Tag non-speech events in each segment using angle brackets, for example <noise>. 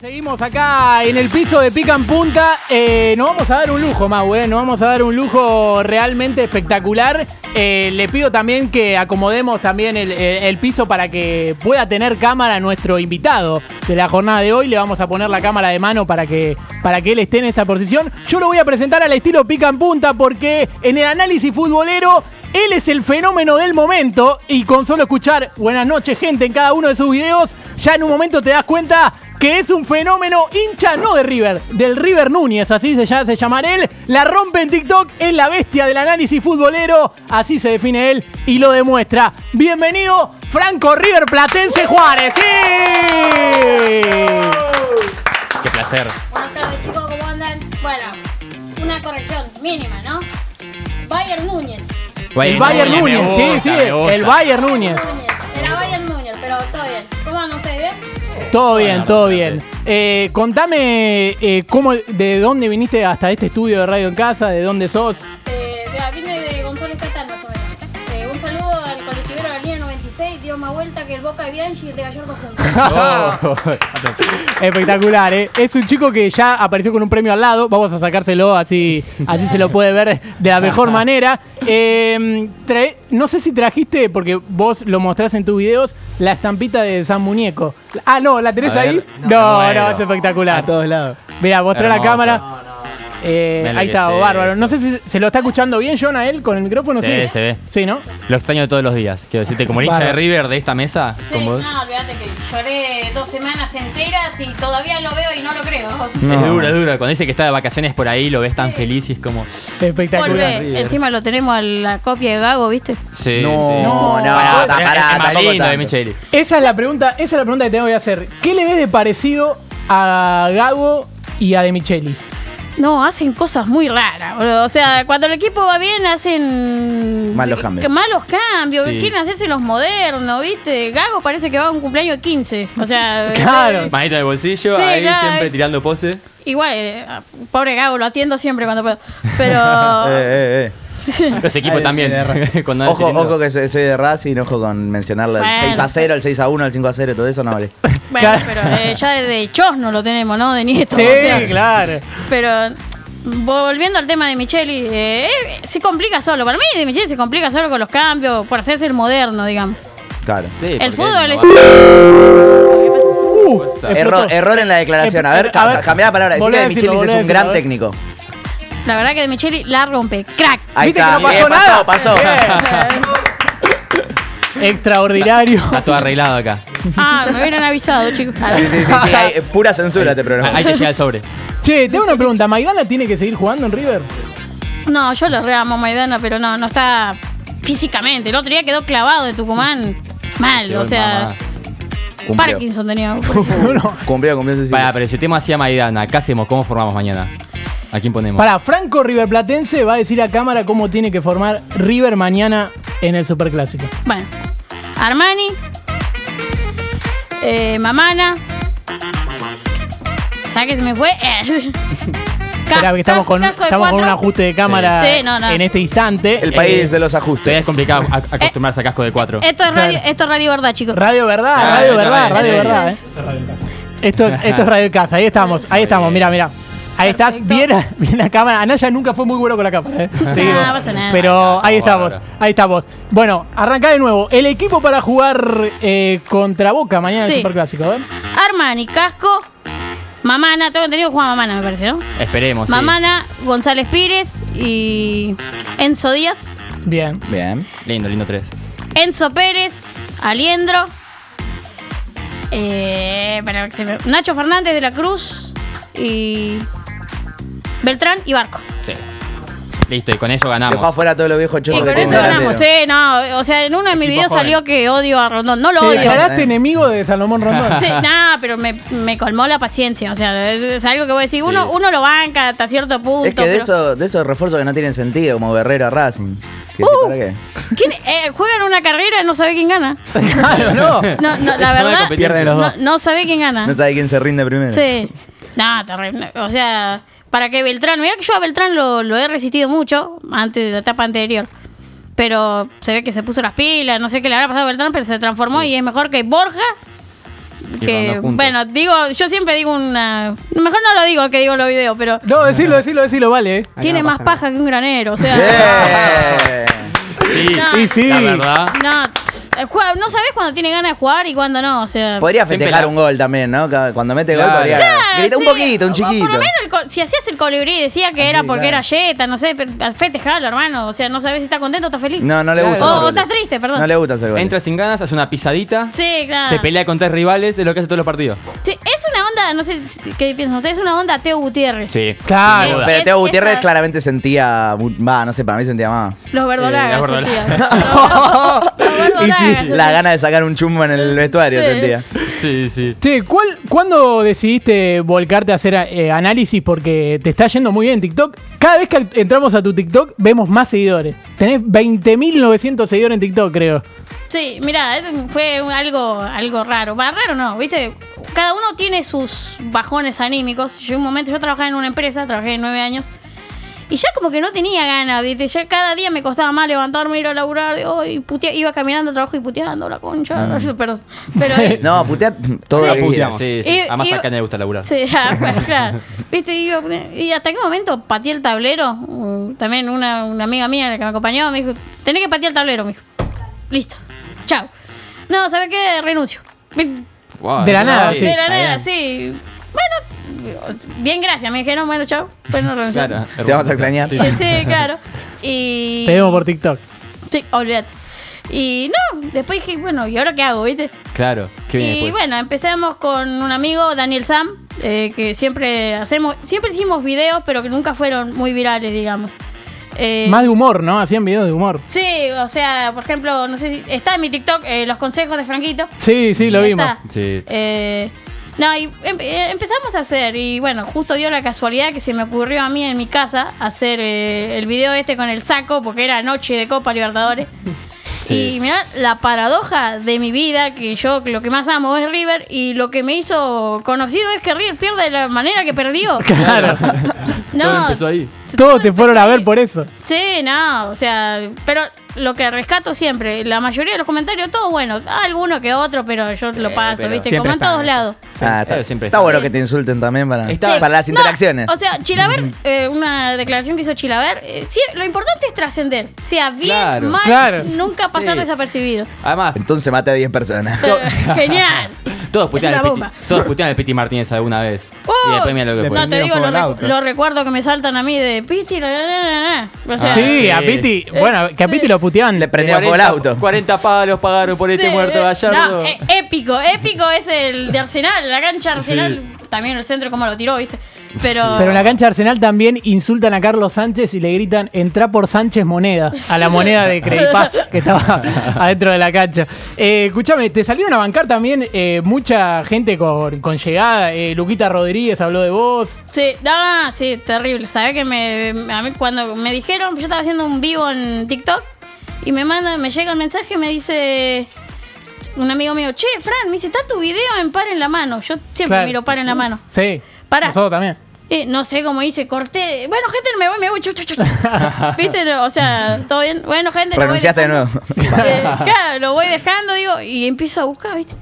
Seguimos acá en el piso de Pica en Punta. Eh, nos vamos a dar un lujo, Mau, eh. Nos vamos a dar un lujo realmente espectacular. Eh, le pido también que acomodemos también el, el- piso para que pueda tener cámara nuestro invitado de la jornada de hoy. Le vamos a poner la cámara de mano para que, para que él esté en esta posición. Yo lo voy a presentar al estilo Pica en Punta porque en el análisis futbolero él es el fenómeno del momento y con solo escuchar buenas noches gente en cada uno de sus videos, ya en un momento te das cuenta que es un fenómeno hincha no de River, del River Núñez, así se, llama, se llama él, la rompe en TikTok, es la bestia del análisis futbolero, así se define él y lo demuestra. Bienvenido Franco River Platense Juárez. ¡Sí! Qué placer. Buenas tardes chicos, ¿cómo andan? Bueno, una corrección mínima, ¿no? Bayern Núñez. El Bayern Núñez, gusta, sí, sí, el Bayern Núñez. Núñez. Era Bayern Núñez, pero todo bien. ¿Cómo andan ustedes? ¿Bien? Todo bien, todo bien. Eh, contame eh, cómo, de dónde viniste hasta este estudio de Radio en Casa, de dónde sos. Que el Boca de Bianchi y el de Gallardo juntos. <laughs> <laughs> Espectacular, ¿eh? Es un chico que ya apareció con un premio al lado. Vamos a sacárselo así, así se lo puede ver de la mejor <laughs> manera. Eh, trae- no sé si trajiste, porque vos lo mostrás en tus videos, la estampita de San Muñeco. Ah, no, ¿la tenés ahí? No, No, es espectacular. A todos lados. Mira, mostré la cámara. Eh, ahí está, es bárbaro. No sé si se lo está escuchando bien, John, a él con el micrófono. Se sí, ve, se ve. Sí, ¿no? Lo extraño todos los días. Quiero decirte, como el hincha de. River de esta mesa, Sí, con vos. no, olvídate que lloré dos semanas enteras y todavía lo veo y no lo creo. Es duro, es duro. Cuando dice que está de vacaciones por ahí, lo ves tan feliz y es como. Espectacular. Encima lo tenemos a la copia de Gago, ¿viste? Sí, No, sí. no, ta- es- pará, es más tampoco lindo de. Esa es la pregunta, esa es la pregunta que tengo que hacer. ¿Qué le ves de parecido a Gago y a De Michelis? No, hacen cosas muy raras. boludo. O sea, cuando el equipo va bien, hacen. Malos cambios. que- Malos cambios. Sí. Quieren hacerse los modernos, ¿viste? Gago parece que va a un cumpleaños de 15. O sea. <laughs> Claro. Manito en el bolsillo, Sí, ahí claro. siempre tirando pose. Igual, eh, pobre Gago, lo atiendo siempre cuando puedo. Pero. <laughs> Eh, eh, Los equipos Ay, también. Cuando <laughs> Ojo, ojo que soy, soy de Racing, ojo con mencionarle el Bueno. 6 a 0, el 6 a 1, el 5 a 0, todo eso no vale. <laughs> Bueno, Claro. pero eh, ya desde Chosno lo tenemos, ¿no? De nieto. Sí, o sea, claro. Pero volviendo al tema de Micheli, eh, se complica solo. Para mí, de Micheli se complica solo con los cambios, por hacerse el moderno, digamos. Claro. Sí, el fútbol es. Uh. Error, error en la declaración. A ver, ca- a ver, cambiá la palabra. Decirle Michelis volvé es un gran técnico. La verdad que de Micheli la rompe. ¡Crack! Ahí ¿Viste está. que no pasó bien, nada? pasó, pasó. Extraordinario. Está todo arreglado acá. Ah, me hubieran avisado, chicos. Ah, Sí, sí, sí, sí, hay- pura censura este programa. Hay que llegar al sobre. Che, tengo una pregunta. ¿Maidana tiene que seguir jugando en River? No, yo lo reamo a Maidana, pero no, no está físicamente. El otro día quedó clavado de Tucumán. Mal, o el sea. Cumplió. Parkinson tenía. <laughs> no. Cumplió, cumplió Para, pero si el tema hacía Maidana, ¿qué hacemos? ¿Cómo formamos mañana? ¿A quién ponemos? Para, Franco River Platense va a decir a cámara cómo tiene que formar River mañana en el Superclásico. Bueno, Armani, eh, Mamana. ¿Sabes qué se me fue? Eh. <laughs> Espera, que estamos con, casco de estamos con un ajuste de cámara Sí, no, no. en este instante. El país Eh, de los ajustes. es complicado a- acostumbrarse a casco de cuatro. Esto es, radio, Claro. esto es radio verdad, chicos. Radio Verdad, Ah, Radio Verdad, Radio. Verdad, eh. Esto, esto es Radio Casa, ahí estamos, ahí estamos, mira, mira. Ahí estás, Perfecto. bien, a- <laughs> bien la cámara. Anaya nunca fue muy bueno con la cámara, eh. Te digo. No pasa nada. Pero ahí estamos, ahí estamos. Bueno, arranca de nuevo. El equipo para jugar eh, contra Boca mañana en el Sí. Superclásico, a ver. Armani, casco. Mamana, tengo entendido que juega Mamana, me parece, ¿no? Esperemos. sí. Mamana, González Pires y Enzo Díaz. Bien. Bien. Lindo, lindo tres. Enzo Pérez, Aliendro, eh, espera que se me- Nacho Fernández de la Cruz y Beltrán y Barco. Sí. Listo, y con eso Dejó ganamos. afuera todos los viejos Y con que eso tiene ganamos. delantero. Sí, no, o sea, en uno de mis Equipo videos joven. salió que odio a Rondón. No lo ¿Te odio. declaraste enemigo de Salomón Rondón? Sí, no, pero me, me colmó la paciencia. O sea, es, es algo que voy a decir. Sí. Uno, uno lo banca hasta cierto punto. Es que de, pero- eso, de esos refuerzos que no tienen sentido, como Guerrero a Racing. ¿Qué Uh. ¿Para qué? ¿Quién, eh, juegan una carrera y no sabe quién gana. <laughs> Claro, no. No, no, la verdad, competencia. Pierden los no, dos. no sabe quién gana. No sabe quién se rinde primero. Sí. No, terrible. O sea, para que Beltrán. Mira que yo a Beltrán lo, lo he resistido mucho antes de la etapa anterior. Pero se ve que se puso las pilas. No sé qué le habrá pasado a Beltrán, pero se transformó y es mejor que Borja juntos. bueno, digo, yo siempre digo una. Mejor no lo digo que digo en los videos, pero No, decilo, decilo, decilo, vale. eh. tiene no más nada. paja que un granero, o sea. <laughs> Sí, No. Y sí. la verdad. No, juega- no sabes cuando tiene ganas de jugar y cuando no, o sea. Podría festejar la- un gol también, ¿no? Cuando mete Claro. gol podría Claro, gritar un sí, poquito, un chiquito. Por lo menos el co- si hacías el colibrí decía que era porque claro. era yeta, no sé, pero al festejarlo, hermano. O sea, no sabes si está contento o está feliz. No, no le Claro. gusta. o, hacer o goles. estás triste, perdón. No le gusta hacer goles. Entra sin ganas, hace una pisadita, Sí, claro. se pelea con tres rivales, es lo que hace todos los partidos. Sí, es una onda, no sé qué piensan ustedes, es una onda Teo Gutiérrez. Sí. Claro. sin duda. Pero Teo Gutiérrez esa- claramente sentía. Va, no sé, para mí sentía más. Los verdolagas. Eh, los verdolagas. sentían. Los- verdolagas <laughs> sí. La gana de sacar un chumbo en el vestuario Sí. sentía. Sí, sí. Che, ¿cuál, ¿cuándo decidiste volcarte a hacer eh, análisis? Porque te está yendo muy bien en TikTok. Cada vez que entramos a tu TikTok vemos más seguidores. Tenés 20.900 seguidores en TikTok, creo. Sí, mira, fue un- algo, algo raro. Va, raro no, ¿viste? Cada uno tiene sus bajones anímicos. Yo un momento, yo trabajaba en una empresa, trabajé nueve años. Y ya como que no tenía ganas, ¿viste? Ya cada día me costaba más levantarme, ir a laburar. oh, y putea- iba caminando al trabajo y puteando la concha. <laughs> Perdón. Pero <laughs> No, putea todo Sí. lo que Puteamos, sí, sí. Y- Además y- a Caña le gusta laburar. Sí, ah, <laughs> bueno, claro. ¿Viste? Y, yo- y hasta qué momento pateé el tablero. Uh, también una, una amiga mía la que me acompañó me dijo: Tenés que patear el tablero, me dijo. Listo. Chao. No, ¿sabes qué? Renuncio. Wow, De la nada, sí. de la nada, sí. Bueno, bien, gracias. Me dijeron, bueno, chao. Bueno, renuncio. Claro, Te vamos a extrañar. Sí, Sí, sí. sí, claro. Y. Te vemos por TikTok. Sí, olvídate. Y no, después dije, bueno, ¿y ahora qué hago, viste? Claro, qué bien Y después. bueno, empezamos con un amigo, Daniel Sam, eh, que siempre hacemos, siempre hicimos videos, pero que nunca fueron muy virales, digamos. Eh, Más de humor, ¿no? Hacían videos de humor. Sí, o sea, por ejemplo, no sé si está en mi TikTok eh, los consejos de Franquito. Sí, sí, lo vimos. está. Sí. Eh, no, y em- empezamos a hacer, y bueno, justo dio la casualidad que se me ocurrió a mí en mi casa hacer eh, el video este con el saco, porque era noche de Copa Libertadores. <laughs> Sí. Y mirá la paradoja de mi vida, que yo lo que más amo es River, y lo que me hizo conocido es que River pierde de la manera que perdió. <laughs> Claro. No, Todo empezó ahí. Todos te fueron a ver por eso. Sí, no, o sea, pero lo que rescato siempre, la mayoría de los comentarios, todo bueno, alguno que otro, pero yo lo paso, pero siempre, siempre como en todos lados. Ah, está, Claro, siempre está está. bueno Sí. que te insulten también para, Está- para las No, interacciones. o sea, Chilaver, eh, una declaración que hizo Chilaver, eh, sí, lo importante es trascender. Sea bien, Claro. mal, Claro. nunca pasar Sí. desapercibido. Además, Entonces maté a 10 personas. Eh, <laughs> Genial. Todos Es putean, una al Piti, todos putean al Piti Martínez alguna vez. Oh, y después mira lo que. No te digo, lo, recu- lo recuerdo que me saltan a mí de Piti. la, la, la, la, la. O sea, sí, sí. a Piti. Eh, Bueno, que a Piti sí. lo puteaban. Le prendían fuego el auto. 40 palos pagaron por este sí, muerto Gallardo. no, eh, épico, épico es el de Arsenal, la cancha de Arsenal. También el centro, como lo tiró, ¿viste? Pero. Pero en la cancha de Arsenal también insultan a Carlos Sánchez y le gritan entra por Sánchez moneda, a la moneda de Credipaz que estaba <laughs> adentro de la cancha. Eh, escúchame, te salieron a bancar también eh, mucha gente con, con llegada. Eh, Luquita Rodríguez habló de vos. Sí, no, sí, terrible. ¿Sabes que me, a mí cuando me dijeron, yo estaba haciendo un vivo en TikTok y me manda, me llega el mensaje y me dice un amigo mío, che, Fran, me dice, está tu video en par en la mano. Yo siempre Claro. miro par en la mano. Sí. Pará. Nosotros también. Eh, no sé cómo hice, corté. Bueno, gente, me voy, me voy. chu, chu, chu. <laughs> ¿Viste? O sea, todo bien. Bueno, gente. lo voy Renunciaste de nuevo. Eh, claro, lo voy dejando, digo, y empiezo a buscar, ¿viste?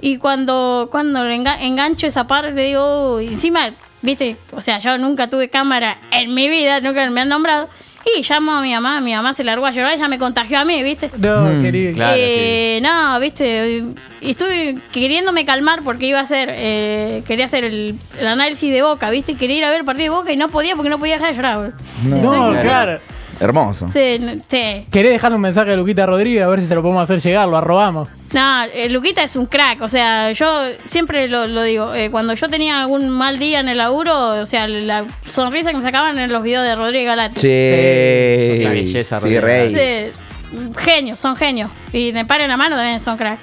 Y cuando, cuando engancho esa parte, digo, uy, encima, ¿viste? O sea, yo nunca tuve cámara en mi vida, nunca me han nombrado. Y llamo a mi mamá, mi mamá se largó a llorar, ella me contagió a mí, ¿viste? No, Mm, querido. claro. Eh, no, viste, y estuve queriéndome calmar porque iba a hacer, eh, quería hacer el, el análisis de Boca, viste, quería ir a ver el partido de Boca y no podía porque no podía dejar de llorar. boludo. No, sincera. claro. Hermoso. Sí, sí. ¿Querés dejarle un mensaje a Luquita Rodríguez a ver si se lo podemos hacer llegar? Lo arrobamos. No, eh, Luquita es un crack, o sea, yo siempre lo, lo digo, eh, cuando yo tenía algún mal día en el laburo, o sea, la sonrisa que me sacaban en los videos de Rodríguez Galati. Che. La belleza, Sí, Rodrigo. rey. Sí, genios, son genios. Y me paren la mano también son crack.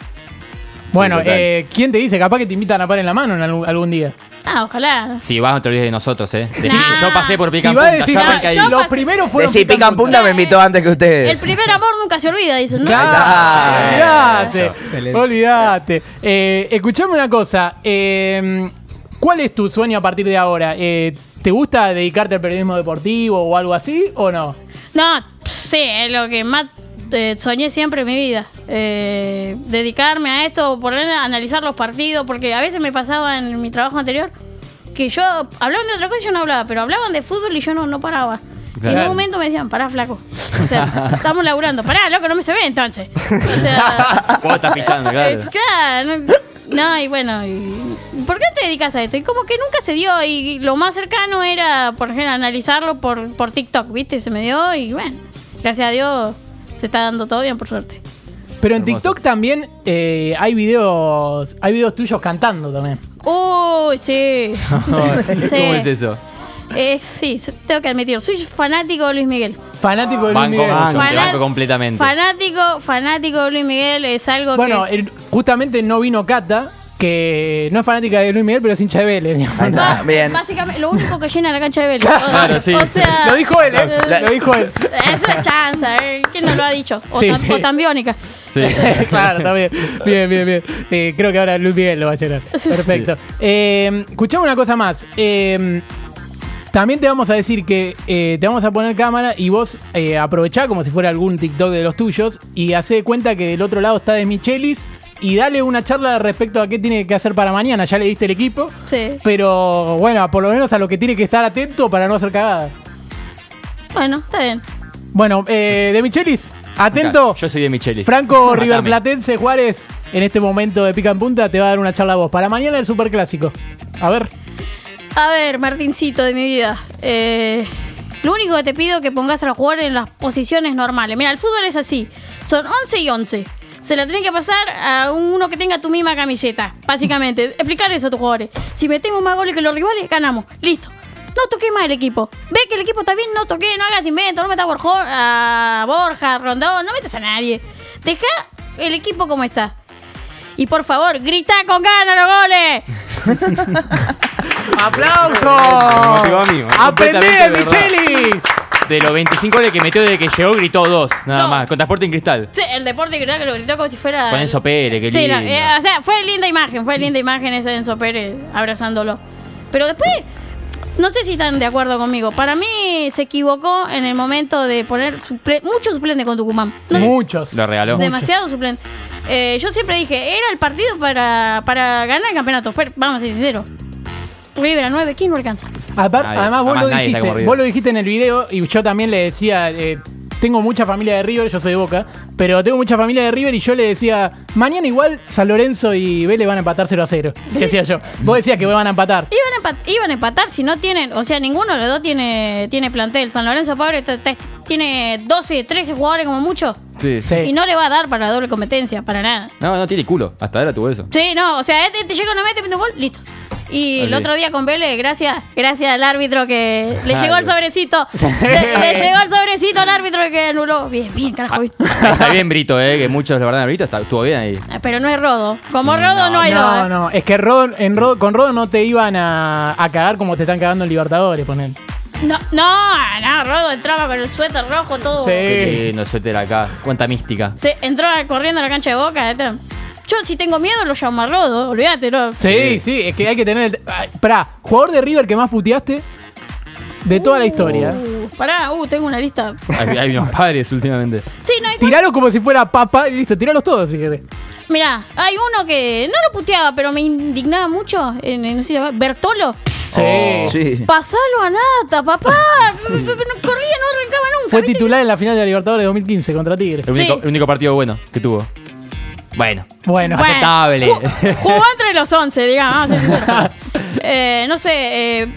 Bueno, total. eh, ¿quién te dice? Capaz que te invitan a par en la mano en algún, algún día. Ah, ojalá. Si vas, no te olvides de nosotros, ¿eh? Decí, Nah. Yo pasé por pica Si en va a punta, decir, ahí. yo los pasé- primeros fueron Decí, pica en punta me invitó antes que El ustedes. primer amor nunca se olvida, dicen, ¿no? Claro, olvídate, Excelente. olvídate. Eh, escuchame una cosa. eh, ¿Cuál es tu sueño a partir de ahora? Eh, ¿Te gusta dedicarte al periodismo deportivo o algo así o no? No, sí, es lo que más eh, soñé siempre en mi vida. eh, dedicarme a esto, poner a analizar los partidos, porque a veces me pasaba en mi trabajo anterior que yo hablaban de otra cosa y yo no hablaba, pero hablaban de fútbol y yo no, no paraba. Y en un momento me decían, pará, flaco. O sea, estamos laburando. Pará, loco, no me se ve entonces. O sea, <laughs> Vos estás pichando, claro. es- claro, no, no, y bueno, y, ¿por qué te dedicas a esto? Y como que nunca se dio, y lo más cercano era, por ejemplo, analizarlo por, por TikTok, ¿viste? Se me dio, y bueno, gracias a Dios se está dando todo bien, por suerte. Pero en Hermoso. TikTok también eh, hay videos hay videos tuyos cantando también. Uy, sí. <laughs> ¿Cómo es eso? Eh, sí, tengo que admitir, soy fanático de Luis Miguel. Fanático de Luis Banco Miguel. mucho, Fanat- banco completamente. Fanático, fanático de Luis Miguel es algo Bueno, que... el- justamente no vino Cata, que no es fanática de Luis Miguel, pero es hincha de Vélez. Ahí está, Ba- bien. Básicamente, lo único que llena la cancha de Vélez. Claro, sí. O sea, Lo dijo él, ¿eh? Lo dijo él. Es una chanza, ¿eh? ¿Quién no lo ha dicho? O, Sí, tan, sí. o tan biónica. Sí. <laughs> claro, está bien. Bien, bien, bien. Eh, creo que ahora Luis Miguel lo va a llenar. Perfecto. Eh, escuchame una cosa más. Eh, también te vamos a decir que eh, te vamos a poner cámara y vos eh, aprovechá como si fuera algún TikTok de los tuyos y hacé de cuenta que del otro lado está de Michelis y dale una charla respecto a qué tiene que hacer para mañana. Ya le diste el equipo. Sí. Pero bueno, por lo menos a lo que tiene que estar atento para no hacer cagada. Bueno, está bien. Bueno, eh, de Michelis, atento. Acá, Yo soy de Michelis. Franco. Riverplatense Juárez, en este momento de pica en punta, te va a dar una charla a vos. Para mañana el superclásico. A ver. A ver, Martincito de mi vida. eh, lo único que te pido es que pongas a jugar en las posiciones normales. Mira, el fútbol es así. Son 11 y 11. Se la tenés que pasar a uno que tenga tu misma camiseta, básicamente. Explicar eso a tus jugadores. Si metemos más goles que los rivales, ganamos. Listo. No toqué más el equipo. Ve que el equipo está bien, no toqué, no hagas invento, no metas a Borja, a Borja, Rondón, no metas a nadie. Deja el equipo como está. Y por favor, grita con ganas los goles. <laughs> ¡Aplausos! ¡Aprendí. Michelis! De los 25 de que metió desde que llegó, gritó dos. Nada No. más. Con transporte en cristal. Sí, el deporte creo que lo gritó como si fuera. Con Enzo Pérez, qué Sí, eh, o sea, fue linda imagen, fue linda imagen ese de Enzo Pérez abrazándolo. Pero después, no sé si están de acuerdo conmigo. Para mí se equivocó en el momento de poner suple mucho suplente con Tucumán. No, Muchos. Lo regaló. demasiado suplente. Eh, yo siempre dije, era el partido para, para ganar el campeonato. Fue, vamos a ser sinceros. River a 9, ¿quién no alcanza? Nadie. además, vos Además, lo, dijiste, vos lo dijiste en el video y yo también le decía, eh, tengo mucha familia de River, yo soy de Boca, pero tengo mucha familia de River y yo le decía, mañana igual San Lorenzo y Vélez van a empatar 0 a 0. Y decía yo, vos decías que van a empatar. Iban a, empat- iban a empatar si no tienen, o sea, ninguno de los dos tiene, tiene plantel. San Lorenzo Pobre tiene 12, 13 jugadores como mucho. Sí. Sí. Y no le va a dar para la doble competencia, para nada. No, no tiene culo. Hasta ahora tuvo eso. Sí, no, o sea, este te llega una mete, mete un gol, listo. Y el otro día con Vélez, gracias, gracias al árbitro que le Ah, llegó el sobrecito. <laughs> le, le llegó el sobrecito al árbitro que anuló. Bien, bien, carajo. bien. Está bien Brito, eh, que muchos lo verdad Brito está, estuvo bien ahí. Ah, Pero no es Rodo. Como Rodo no, hay dos. No, ¿eh? no, es que Rodo- en Rodo- con Rodo no te iban a, a cagar como te están cagando en Libertadores, poner. No, no, no, Rodo entraba con el suéter rojo, todo. Sí. Lindo suéter acá. Cuánta mística. Se entró corriendo a la cancha de boca. este. Yo, si tengo miedo, lo llamo a Rodo. Olvídate, ¿no? Sí, sí, es que hay que tener el. Pará, jugador de River que más puteaste de toda la historia. Uh, pará, uh, tengo una lista. Hay, hay unos padres últimamente. Sí, no, igual- Tiralo como si fuera papa y listo, tiralos todos si querés. Mirá, hay uno que no lo puteaba, pero me indignaba mucho. En, en- no sé si se llama- Bertolo. Sí. Oh. Sí. Pasalo a Nata, papá. <laughs> Corría, no arrancaba nunca. Fue titular en la final de la Libertadores de 2015 contra Tigre. El único, Sí. el único partido bueno que tuvo. Bueno. Bueno, Bueno, aceptable. ju- Jugó entre los 11, digamos. <laughs> Eh, no sé, eh,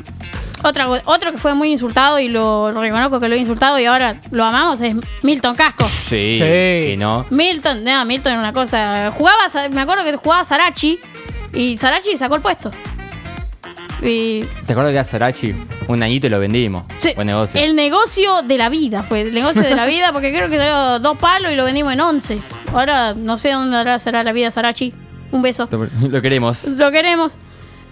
otra, otro que fue muy insultado y lo, reconozco que lo he insultado y ahora lo amamos es Milton Casco. Sí. Sí. No. Milton, no, Milton era una cosa. Jugaba, me acuerdo que jugaba Sarachi y Sarachi sacó el puesto. Y ¿Te acuerdas que a Sarachi un añito y lo vendimos? sí, Buen negocio. el negocio de la vida fue el negocio de la vida porque creo que salió dos palos y lo vendimos en 11. Ahora no sé dónde ahora será la vida Sarachi. Un beso. Lo, <laughs> lo queremos. Lo queremos.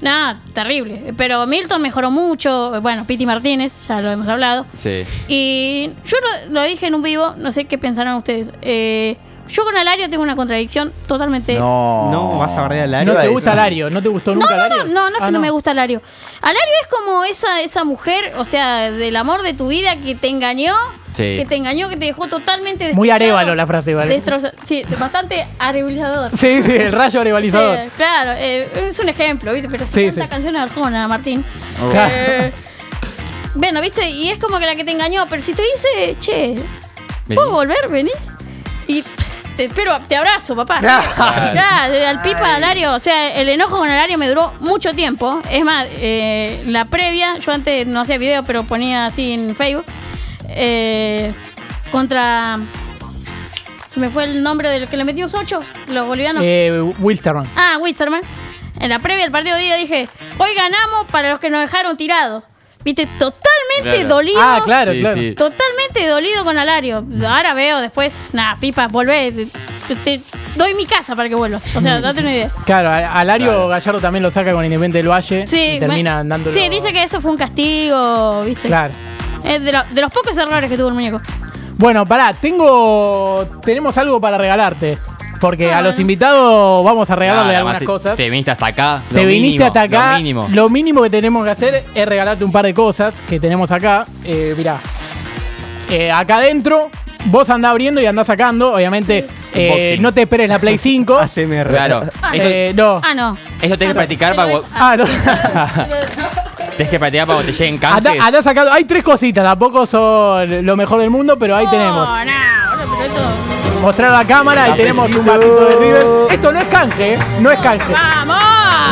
Nada, terrible. Pero Milton mejoró mucho. Bueno, Piti Martínez, ya lo hemos hablado. Sí. Y yo lo, lo dije en un vivo, no sé qué pensarán ustedes. Eh, yo con Alario tengo una contradicción totalmente. No. No, vas a bardear al no área. iba a te gusta Lario, no te gustó No, nunca no, no, Lario. no, no es Ah, que no. me gusta Alario. Alario es como esa, esa mujer, o sea, del amor de tu vida que te engañó Sí. que te engañó, que te dejó totalmente Muy arévalo la frase, ¿vale? destroza- Sí, bastante areborizador. Sí, sí, el rayo arevalizador. Sí, claro, eh, es un ejemplo, ¿viste? Pero Sí, si canta sí. canciones de Arjona, Martín. Claro. Eh, bueno, ¿viste? Y es como que la que te engañó, pero si te dice, che, ¿puedo ¿Venís? volver? ¿Venís? Y pss, te espero, te abrazo, papá. <laughs> Claro. Claro, al pipa, Alario, o sea, el enojo con Alario me duró mucho tiempo. Es más, eh, la previa, yo antes no hacía video, pero ponía así en Facebook, eh, contra... Se me fue el nombre del que le metimos 8, los bolivianos. Eh, Wilsterman. Ah, Wisterman. En la previa del partido de día dije, hoy ganamos para los que nos dejaron tirados. Viste, totalmente Claro. dolido. Ah, claro, Sí, claro. sí. Totalmente dolido con Alario. Ahora veo después, nada, pipa, volvé. Te, te doy mi casa para que vuelvas. O sea, date una idea. Claro, Alario Claro. Gallardo también lo saca con Independiente del Valle Sí, y termina me- dándolo. Sí, dice que eso fue un castigo, ¿viste? Claro. Es de, lo- de los pocos errores que tuvo el muñeco. Bueno, pará, tengo. Tenemos algo para regalarte. Porque Ah, a los invitados vamos a regalarle Nada, algunas te- cosas. Te viniste hasta acá. Te lo viniste mínimo, hasta acá. Lo mínimo. Lo mínimo que tenemos que hacer es regalarte un par de cosas que tenemos acá. Eh, mirá. Eh, acá adentro, vos andás abriendo y andás sacando. Obviamente, eh, no te esperes la Play 5. <laughs> ACMR. Claro. Ah, Eso, Eh, no. Ah, no. eso tenés que practicar para. cu- Ah, no. <laughs> Tenés que practicar para cuando te lleguen Andá, canjes. andá sacando. Hay tres cositas, tampoco son lo mejor del mundo, pero ahí tenemos. Oh, no, pero esto- Mostrar a la cámara, ahí tenemos un vasito de River. Esto no es canje, ¿eh? No es canje. ¡Vamos!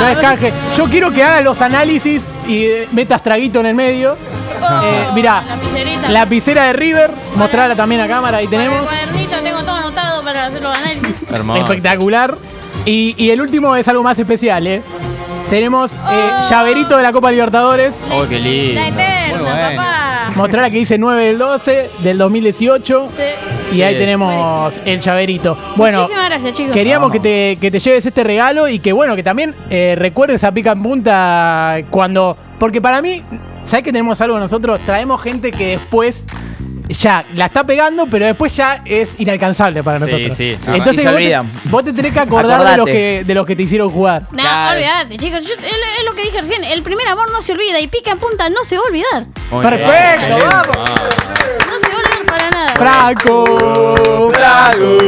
No es canje. Yo quiero que hagas los análisis y eh, metas traguito en el medio. Oh, Eh, mirá, lapicerita. lapicera de River, mostrarla también a cámara, ahí Con el tenemos. cuadernito tengo todo anotado para hacer los análisis. <laughs> Hermoso. Espectacular. Y, y el último es algo más especial, ¿eh? Tenemos eh, Oh. llaverito de la Copa Libertadores. Oh, qué lindo. La eterna, Muy bueno. papá. Mostrar que dice 9 del 12 del 2018. Sí. Y ahí Sí, tenemos el llaverito. Bueno, Muchísimas gracias, chicos. Queríamos que te, que te lleves este regalo y que bueno, que también eh, recuerdes a Pica en Punta cuando. Porque para mí, ¿sabes que tenemos algo nosotros? Traemos gente que después ya la está pegando, pero después ya es inalcanzable para Sí, nosotros. sí. Entonces Y se vos te, olvidan. vos te tenés que acordar de los Acordate. que, de los que te hicieron jugar. No, Claro. olvídate, chicos. Yo- es, es lo que dije recién. El primer amor no se olvida y pica en punta no se va a olvidar. Muy Perfecto, bien. vamos. Para nada. Franco, Franco,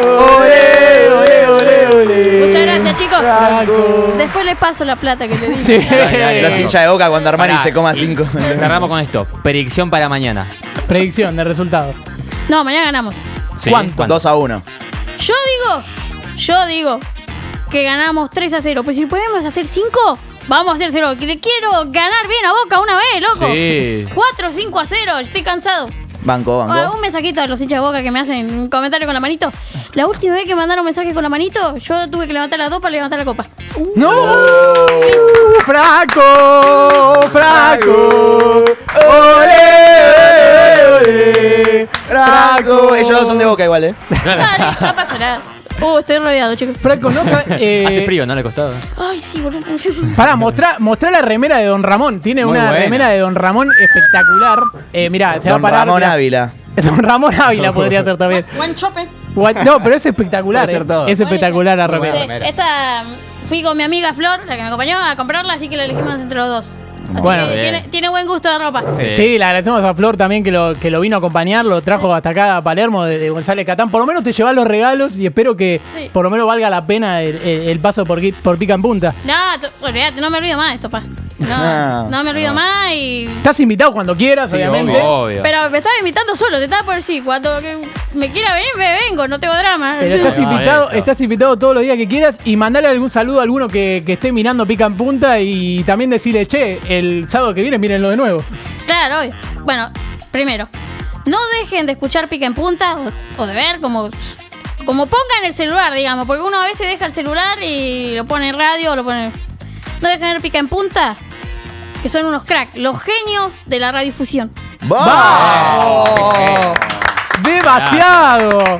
ole, ole, ole, ole. Muchas gracias, chicos. Franco. Después les paso la plata que te di. Sí. Dale, dale, Los hinchas de boca cuando Armani Pará, se coma cinco. Cerramos con esto. Predicción para mañana. Predicción de resultado. No, mañana ganamos. ¿Sí? ¿Cuánto? 2 a 1. Yo digo, yo digo que ganamos 3 a 0. Pues si podemos hacer 5, vamos a hacer 0. Que le quiero ganar bien a Boca una vez, loco. Sí. 4, 5 a 0. Estoy cansado. Banco, Ah, banco. un mensajito a los hinchas de Boca que me hacen un comentario con la manito. La última vez que mandaron mensaje con la manito, yo tuve que levantar las dos para levantar la copa. ¡No! ¡Franco! ¡Franco! ¡Ole! ¡Ole! ¡Franco! Ellos dos son de boca igual, eh. Dale, no pasa nada. Uh, estoy rodeado, chicos. Franco, no sa- <laughs> eh, Hace frío, ¿no le costó? Ay, sí, boludo. Pará, mostrá, mostrá la remera de Don Ramón. Tiene Muy una buena. remera de Don Ramón espectacular. Eh, mirá, se va a Don parar. Ramón mirá. Ávila. <laughs> Don Ramón Ávila <laughs> podría ser también. Buen chope. What- No, pero es espectacular. Puede ser eh. todo. Es espectacular la remera. Esta fui con mi amiga Flor, la que me acompañó a comprarla, así que la elegimos entre los dos. Así Bueno. que tiene, tiene buen gusto de ropa. Sí. le agradecemos a Flor también que lo, que lo vino a acompañar, lo trajo hasta acá a Palermo de, de González Catán. Por lo menos te llevas los regalos y espero que Sí. por lo menos valga la pena el, el- el paso por, por Pica en Punta. No, olvídate, no me olvido más de esto, pa. No, Ah, no me olvido más y. Estás invitado cuando quieras, Sí, obviamente. Obvio. Pero me estaba invitando solo, te estaba por decir, cuando que me quiera venir, me vengo, no tengo drama. Pero estás No, invitado, esto. estás invitado todos los días que quieras y mandale algún saludo a alguno que, que esté mirando Pica en Punta y también decirle, che, el sábado que viene mírenlo de nuevo. Claro, obvio. Bueno, primero, no dejen de escuchar pica en punta o, o de ver como. Como pongan el celular, digamos, porque uno a veces deja el celular y lo pone en radio o lo pone. No dejen de ver pica en punta, que son unos cracks, los genios de la radiodifusión. ¡Vamos! ¡Demasiado!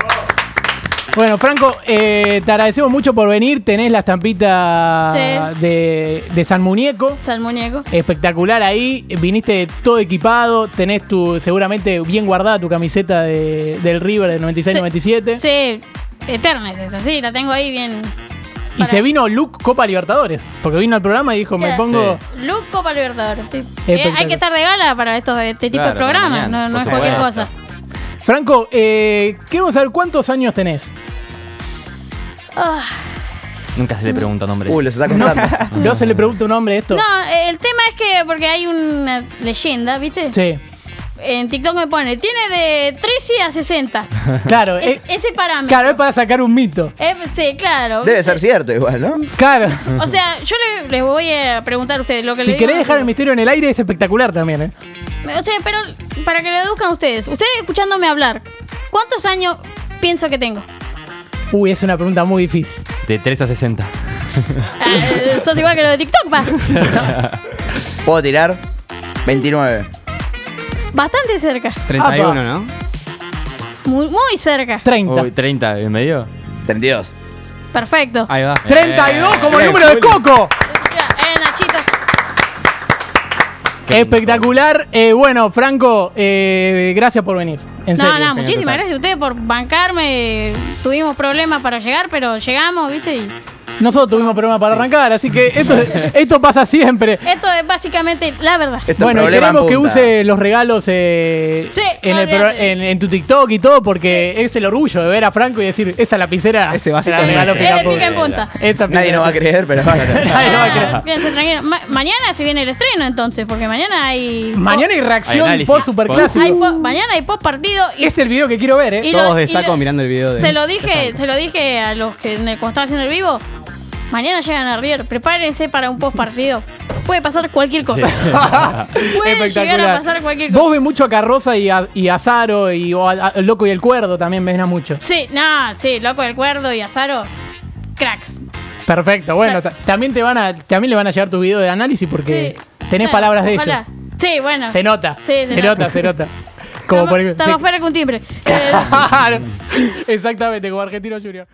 Bueno, Franco, eh, te agradecemos mucho por venir. Tenés la estampita Sí. de, de San Muñeco. El muñeco. Espectacular ahí. Viniste todo equipado. Tenés tu, seguramente bien guardada tu camiseta de- del River del 96-97. Sí, eterna es esa, sí, la tengo ahí bien. Y Para- se vino Luke Copa Libertadores. Porque vino al programa y dijo, me pongo. Luke Copa Libertadores, sí. Eh, Espectacular. hay que estar de gala para estos, este tipo Claro, de programas, mañana, no, no es cualquier cosa. Franco, eh, queremos saber cuántos años tenés. Ah, Nunca se le pregunta nombre. Uy, los está No, contando. no se le pregunta un nombre a esto. no, eh, el tema es que, porque hay una leyenda, ¿viste? Sí, En TikTok me pone, tiene de 13 a 60. <laughs> claro. Es- eh, ese parámetro. claro, es para sacar un mito. Eh, sí, claro. Debe ser cierto igual, ¿no? Claro. O sea, yo le- les voy a preguntar a ustedes lo que Si le querés digo- dejar el misterio en el aire, es espectacular también, ¿eh? O sea, pero para que lo deduzcan ustedes. Ustedes escuchándome hablar, ¿cuántos años pienso que tengo? Uy, es una pregunta muy difícil. De 3 a 60. Ah, eh, sos igual que lo de TikTok, va. <laughs> ¿Puedo tirar? 29. Bastante cerca. 31, Apa. ¿no? Muy, muy cerca. 30. Uy, 30 en medio. 32. Perfecto. Ahí va. 32 como el número de. Coco. Eh, Nachito. Qué Espectacular. Eh, bueno, Franco, eh, gracias por venir. En No, serio. no, muchísimas gracias a ustedes por bancarme. Tuvimos problemas para llegar, pero llegamos, ¿viste? Y Nosotros tuvimos problemas para arrancar, así que esto, <laughs> esto pasa siempre. esto es básicamente la verdad. Esto Bueno, queremos que use los regalos eh, Sí, en, el olvídate. pro- en- en tu TikTok y todo, porque es el orgullo de ver a Franco y decir, esa lapicera Ese vasito la regaló Pica en Punta". Esta Nadie nos va a creer, pero <laughs> Nadie nos va a creer. <laughs> Ma- mañana se viene el estreno entonces, porque mañana hay. Mañana hay reacción Hay por superclásico. hay po- mañana hay post partido y, Este es el video que quiero ver, ¿eh? y lo- Todos de saco mirando el video de. Se lo dije, se lo dije a los que en el- cuando estaba haciendo el vivo. Mañana llegan a River, prepárense para un post partido. Puede pasar cualquier cosa. <laughs> Puede llegar a pasar cualquier cosa. Vos ves mucho a Carroza y a, y a Zaro y o a- a- el Loco y el Cuerdo también ven a mucho. Sí, no, sí, loco del cuerdo y Azaro, cracks. Perfecto, bueno, O sea- ta- también te van a también le van a llegar tu video de análisis porque Sí. tenés Bueno, palabras de ojalá. ellos. Sí, bueno. Se nota. Sí, se se nota. nota, se nota. <laughs> Como Estamos, por estamos sí. fuera con timbre. <laughs> Exactamente, como Argentino Junior.